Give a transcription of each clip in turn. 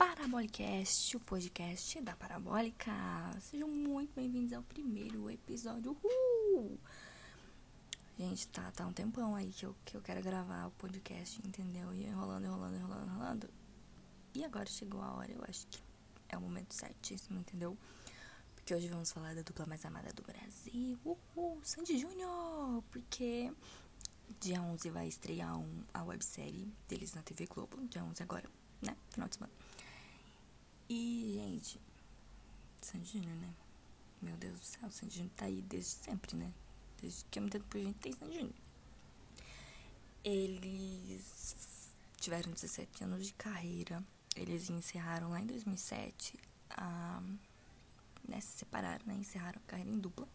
Parabolicast, o podcast da Parabólica. Sejam muito bem-vindos ao primeiro episódio. Uhul! Gente, tá, tá um tempão aí que eu, que eu quero gravar o podcast, entendeu? E enrolando, enrolando, enrolando, enrolando. E agora chegou a hora, eu acho que é o momento certíssimo, entendeu? Porque hoje vamos falar da dupla mais amada do Brasil. Uhul! Sandy Júnior! Porque dia 11 vai estrear um, a websérie deles na TV Globo. Dia 11 agora, né? Final de semana. E, gente, Sandy Júnior, né? Meu Deus do céu, Sandy Júnior tá aí desde sempre, né? Desde que eu me entendo por gente tem Sandy Júnior. Eles tiveram 17 anos de carreira. Eles encerraram lá em 2007 a... Né, se separaram, né? Encerraram a carreira em dupla.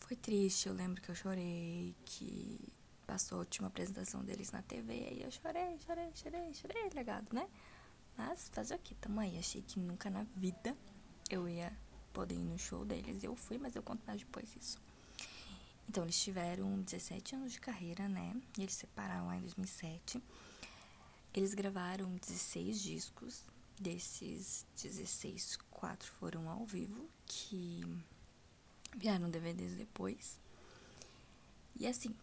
Foi triste, eu lembro que eu chorei, que passou a última apresentação deles na TV e eu chorei, chorei, chorei, chorei, legado, né? Mas fazer o que? Tamo aí. Achei que nunca na vida eu ia poder ir no show deles. Eu fui, mas eu conto mais depois isso. Então, eles tiveram 17 anos de carreira, né? E eles separaram lá em 2007. Eles gravaram 16 discos. Desses 16, quatro foram ao vivo, que vieram DVDs depois. E assim,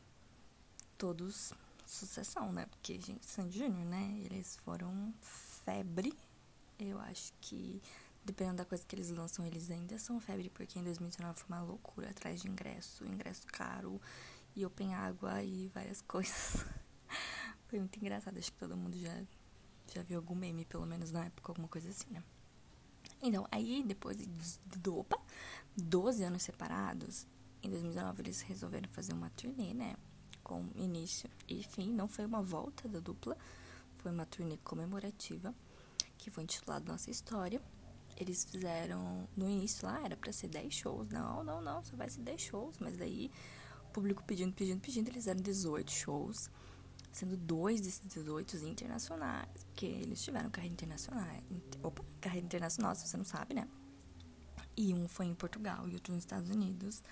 todos sucessão, né? Porque, gente, Sandy Júnior, né? Eles foram febre. Eu acho que, dependendo da coisa que eles lançam, eles ainda são febre, porque em 2019 foi uma loucura atrás de ingresso, ingresso caro, e open água e várias coisas. foi muito engraçado, acho que todo mundo já, já viu algum meme, pelo menos na época, alguma coisa assim, né? Então, aí depois de, opa, 12 anos separados, em 2019 eles resolveram fazer uma turnê, né? Com início e fim, não foi uma volta da dupla, foi uma turnê comemorativa que foi intitulada Nossa História. Eles fizeram no início lá, era para ser 10 shows. Não, não, não, só vai ser 10 shows. Mas daí o público pedindo, pedindo, pedindo, eles fizeram 18 shows. Sendo dois desses 18 internacionais. Porque eles tiveram carreira internacional. Opa, carreira internacional, se você não sabe, né? E um foi em Portugal e outro nos Estados Unidos.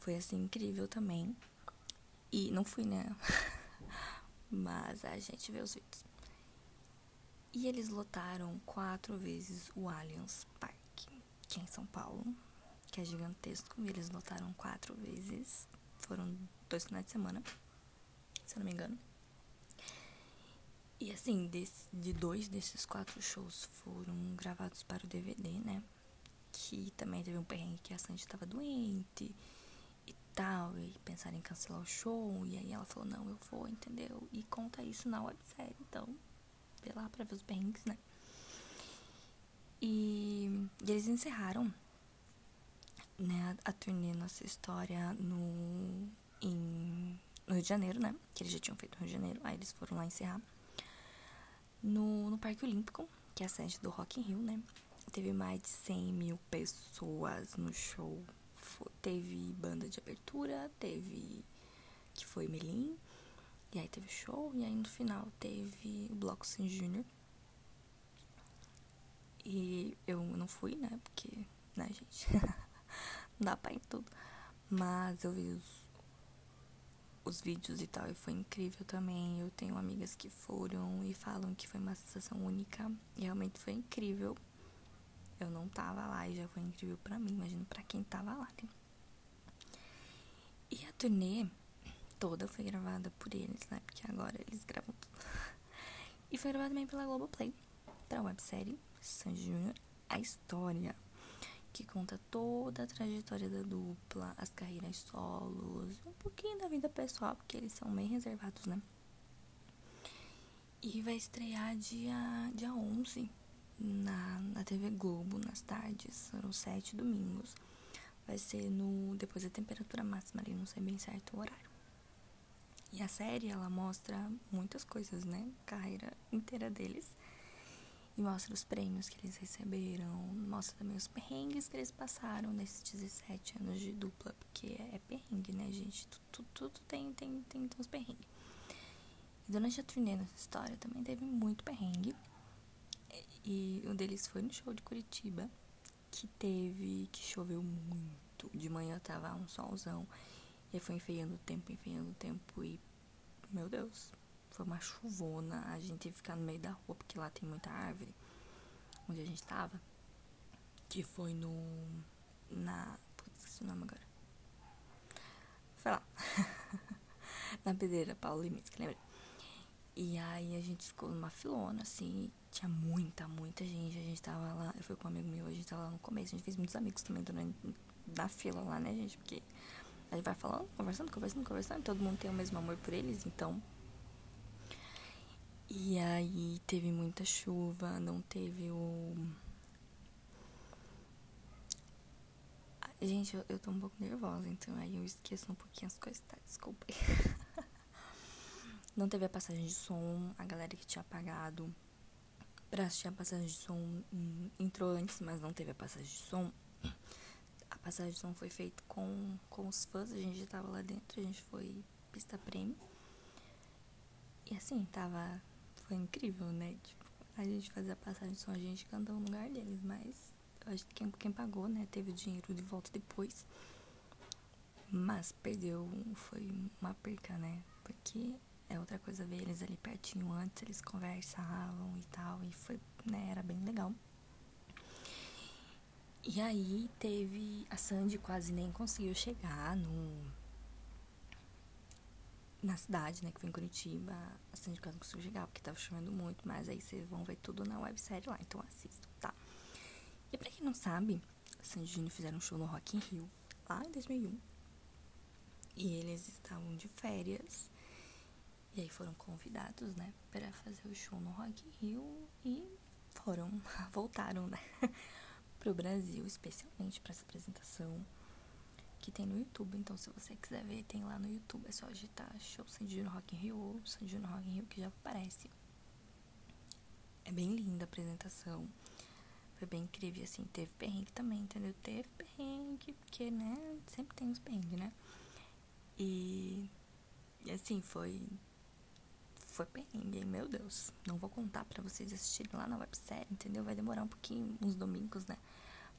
Foi assim incrível também. E não fui, né? Mas a gente vê os vídeos. E eles lotaram quatro vezes o Allianz Parque, que é em São Paulo, que é gigantesco. E eles lotaram quatro vezes. Foram dois finais de semana, se eu não me engano. E assim, desse, de dois desses quatro shows foram gravados para o DVD, né? Que também teve um perrengue que a Sandy estava doente tal, e pensaram em cancelar o show, e aí ela falou, não, eu vou, entendeu? E conta isso na websérie, então, vê lá pra ver os bangs, né? E, e eles encerraram né, a, turnê Nossa História no, em, no Rio de Janeiro, né? Que eles já tinham feito no Rio de Janeiro, aí eles foram lá encerrar. No, no Parque Olímpico, que é a sede do Rock in Rio, né? Teve mais de 100 mil pessoas no show foi, teve banda de abertura, teve que foi Melim, e aí teve show, e aí no final teve o Bloco Sim Júnior. E eu não fui, né? Porque, né, gente? não dá pra ir tudo. Mas eu vi os, os vídeos e tal, e foi incrível também. Eu tenho amigas que foram e falam que foi uma sensação única. E realmente foi incrível. Eu não tava lá e já foi incrível para mim, imagino para quem tava lá. Né? E a turnê toda foi gravada por eles, né? Porque agora eles gravam tudo. E foi gravada também pela Globoplay, pra websérie San Junior, a história, que conta toda a trajetória da dupla, as carreiras solos, um pouquinho da vida pessoal, porque eles são bem reservados, né? E vai estrear dia, dia 11 na, na TV Globo nas tardes, serão sete domingos. Vai ser no depois da temperatura máxima ali, não sei bem certo o horário. E a série ela mostra muitas coisas, né? Carreira inteira deles. E mostra os prêmios que eles receberam, mostra também os perrengues que eles passaram nesses 17 anos de dupla, porque é, é perrengue, né, gente? Tudo, tudo tem, tem, tem, tem uns perrengues. E durante a turnê nessa história também teve muito perrengue. E um deles foi no show de Curitiba, que teve, que choveu muito. De manhã tava um solzão. E foi enfeiando o tempo, enfeiando o tempo. E, meu Deus, foi uma chuvona. A gente teve que ficar no meio da rua, porque lá tem muita árvore. Onde a gente tava. Que foi no. Na. Putz, esqueci o nome agora. Foi lá. na pedreira Paulo Limites, que lembra? E aí a gente ficou numa filona, assim, tinha muita, muita gente. A gente tava lá, eu fui com um amigo meu, a gente tava lá no começo, a gente fez muitos amigos também durante na fila lá, né, gente? Porque a gente vai falando, conversando, conversando, conversando, todo mundo tem o mesmo amor por eles, então. E aí teve muita chuva, não teve o. Gente, eu, eu tô um pouco nervosa, então aí eu esqueço um pouquinho as coisas, tá? Desculpa. Não teve a passagem de som, a galera que tinha pagado pra assistir a passagem de som hum, entrou antes, mas não teve a passagem de som. A passagem de som foi feita com, com os fãs, a gente já tava lá dentro, a gente foi pista prêmio. E assim, tava. Foi incrível, né? Tipo, a gente fazia a passagem de som, a gente cantava no lugar deles, mas acho que quem, quem pagou, né, teve o dinheiro de volta depois. Mas perdeu, foi uma perca, né? Porque é outra coisa ver eles ali pertinho antes, eles conversavam e tal, e foi, né, era bem legal. E aí teve. A Sandy quase nem conseguiu chegar no. Na cidade, né, que foi em Curitiba. A Sandy quase não conseguiu chegar porque tava chovendo muito, mas aí vocês vão ver tudo na websérie lá, então assistam, tá? E pra quem não sabe, a Sandy e Júnior fizeram um show no Rock in Rio lá em 2001. E eles estavam de férias e aí foram convidados, né, para fazer o show no Rock in Rio e foram, voltaram, né, pro Brasil, especialmente para essa apresentação que tem no YouTube. Então, se você quiser ver, tem lá no YouTube, é só digitar show Sandy no Rock in Rio ou Sandy no Rock in Rio que já aparece. É bem linda a apresentação. Foi bem incrível, assim, teve perrengue também, entendeu? Teve perrengue, porque, né, sempre tem os perrengues, né? E, e assim, foi foi perrengue, meu Deus. Não vou contar para vocês assistirem lá na websérie, entendeu? Vai demorar um pouquinho, uns domingos, né?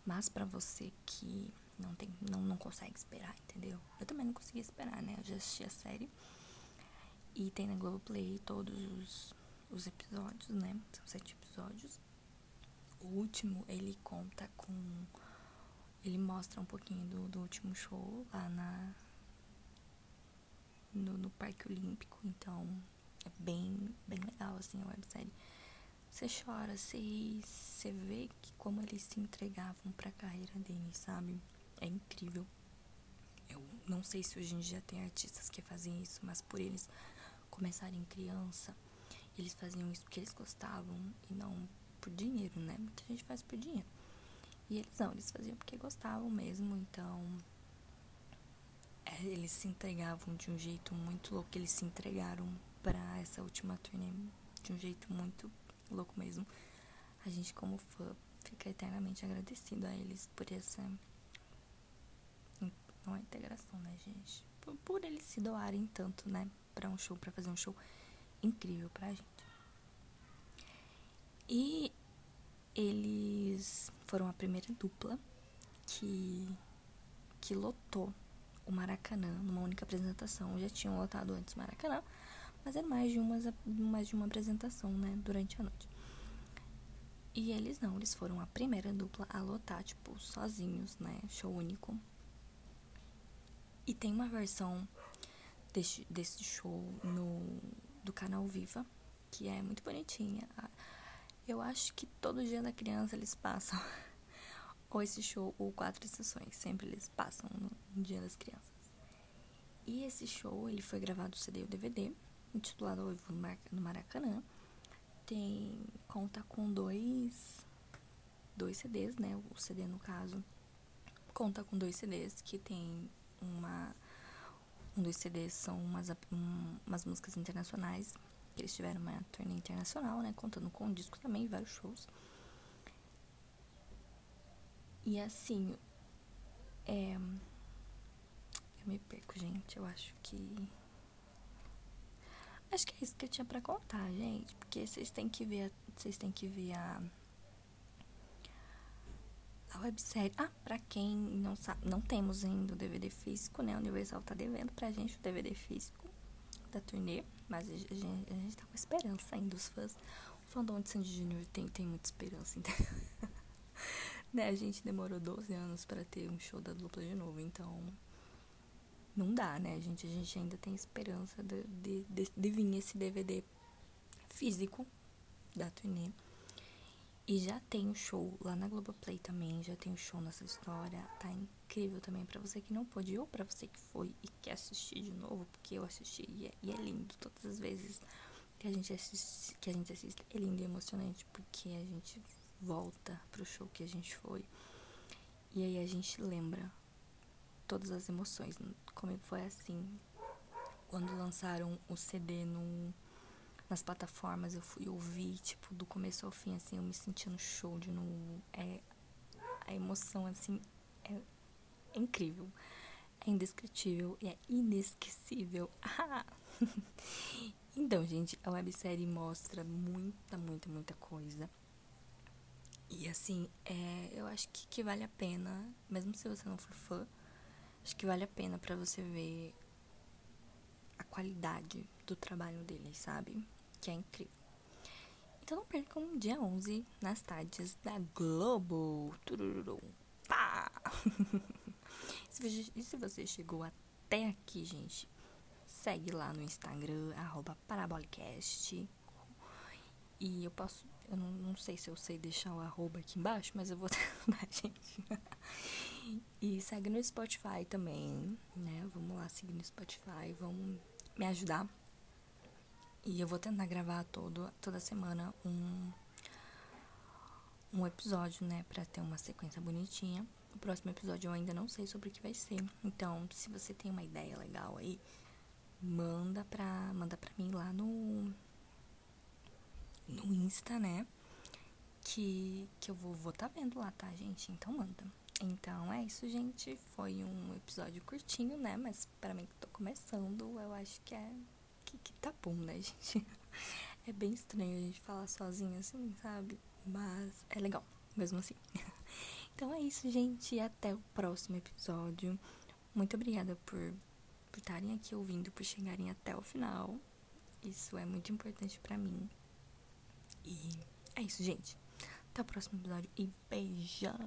Mas para você que não tem, não, não consegue esperar, entendeu? Eu também não consegui esperar, né? Eu já assisti a série. E tem na Globoplay todos os, os episódios, né? São sete episódios. O último, ele conta com. Ele mostra um pouquinho do, do último show lá na. No, no Parque Olímpico. Então, é bem, bem legal, assim, a websérie. Você chora, você, você vê que como eles se entregavam pra carreira deles, sabe? É incrível. Eu não sei se hoje em dia tem artistas que fazem isso, mas por eles começarem criança, eles faziam isso porque eles gostavam e não por dinheiro, né? Muita gente faz por dinheiro. E eles não, eles faziam porque gostavam mesmo, então é, eles se entregavam de um jeito muito louco, eles se entregaram essa última turnê de um jeito muito louco mesmo. A gente, como fã, fica eternamente agradecido a eles por essa. Não é integração, né, gente? Por, eles se doarem tanto, né, para um show, para fazer um show incrível pra gente. E eles foram a primeira dupla que, que lotou o Maracanã numa única apresentação. Já tinham lotado antes o Maracanã, mas era mais de, umas, mais de uma apresentação, né, durante a noite. E eles não, eles foram a primeira dupla a lotar, tipo, sozinhos, né, show único. E tem uma versão desse, desse show no, do canal Viva, que é muito bonitinha. Eu acho que todo dia da criança eles passam ou esse show ou quatro estações, sempre eles passam no, no dia das crianças. E esse show, ele foi gravado CD e o DVD intitulado Ao Vivo no Maracanã. Tem, conta com dois, dois CDs, né? O CD, no caso, conta com dois CDs que tem uma... Um dos CDs são umas, um, umas músicas internacionais. Eles tiveram uma turnê internacional, né? Contando com um disco também, vários shows. E assim, é... Eu me perco, gente. Eu acho que Acho que é isso que eu tinha pra contar, gente. Porque vocês têm que ver. Vocês têm que ver a. A websérie. Ah, pra quem não sabe, não temos ainda o DVD físico, né? A Universal tá devendo pra gente o DVD físico da turnê. Mas a gente, a gente tá com esperança ainda, os fãs. O fandom de Sandy Jr. tem, tem muita esperança, entendeu? né, a gente demorou 12 anos para ter um show da dupla de novo, então não dá, né, gente? A gente ainda tem esperança de, de, de, de vir esse DVD físico da turnê. E já tem o show lá na Globoplay também, já tem o show nessa história. Tá incrível também para você que não pôde, ou para você que foi e quer assistir de novo, porque eu assisti e é, e é, lindo todas as vezes que a gente assiste, que a gente assiste. É lindo e emocionante porque a gente volta pro show que a gente foi. E aí a gente lembra todas as emoções. Comigo foi assim. Quando lançaram o CD no nas plataformas, eu fui ouvir, tipo, do começo ao fim, assim, eu me sentindo show de novo. É, a emoção, assim, é, é incrível. É indescritível e é inesquecível. então, gente, a websérie mostra muita, muita, muita coisa. E assim, é, eu acho que, que vale a pena, mesmo se você não for fã, acho que vale a pena para você ver a qualidade do trabalho deles, sabe? que é incrível. Então não percam dia 11 nas tardes da Globo. Tururu, pá! e se você chegou até aqui, gente, segue lá no Instagram, Parabolicast. E eu posso. Eu não, não, sei se eu sei deixar o arroba aqui embaixo, mas eu vou tentar, gente. E segue no Spotify também, né? Vamos lá seguir no Spotify, vamos me ajudar e eu vou tentar gravar todo, toda semana um, um episódio, né? Pra ter uma sequência bonitinha. O próximo episódio eu ainda não sei sobre o que vai ser. Então, se você tem uma ideia legal aí, manda pra, manda pra mim lá no, no Insta, né? Que, que eu vou vou tá vendo lá, tá, gente? Então manda. Então é isso, gente. Foi um episódio curtinho, né? Mas para mim que tô começando, eu acho que é que, que tá bom, né, gente? É bem estranho a gente falar sozinha assim, sabe? Mas é legal, mesmo assim. Então é isso, gente. Até o próximo episódio. Muito obrigada por por estarem aqui ouvindo, por chegarem até o final. Isso é muito importante para mim. E é isso, gente. Até o próximo episódio e beijão!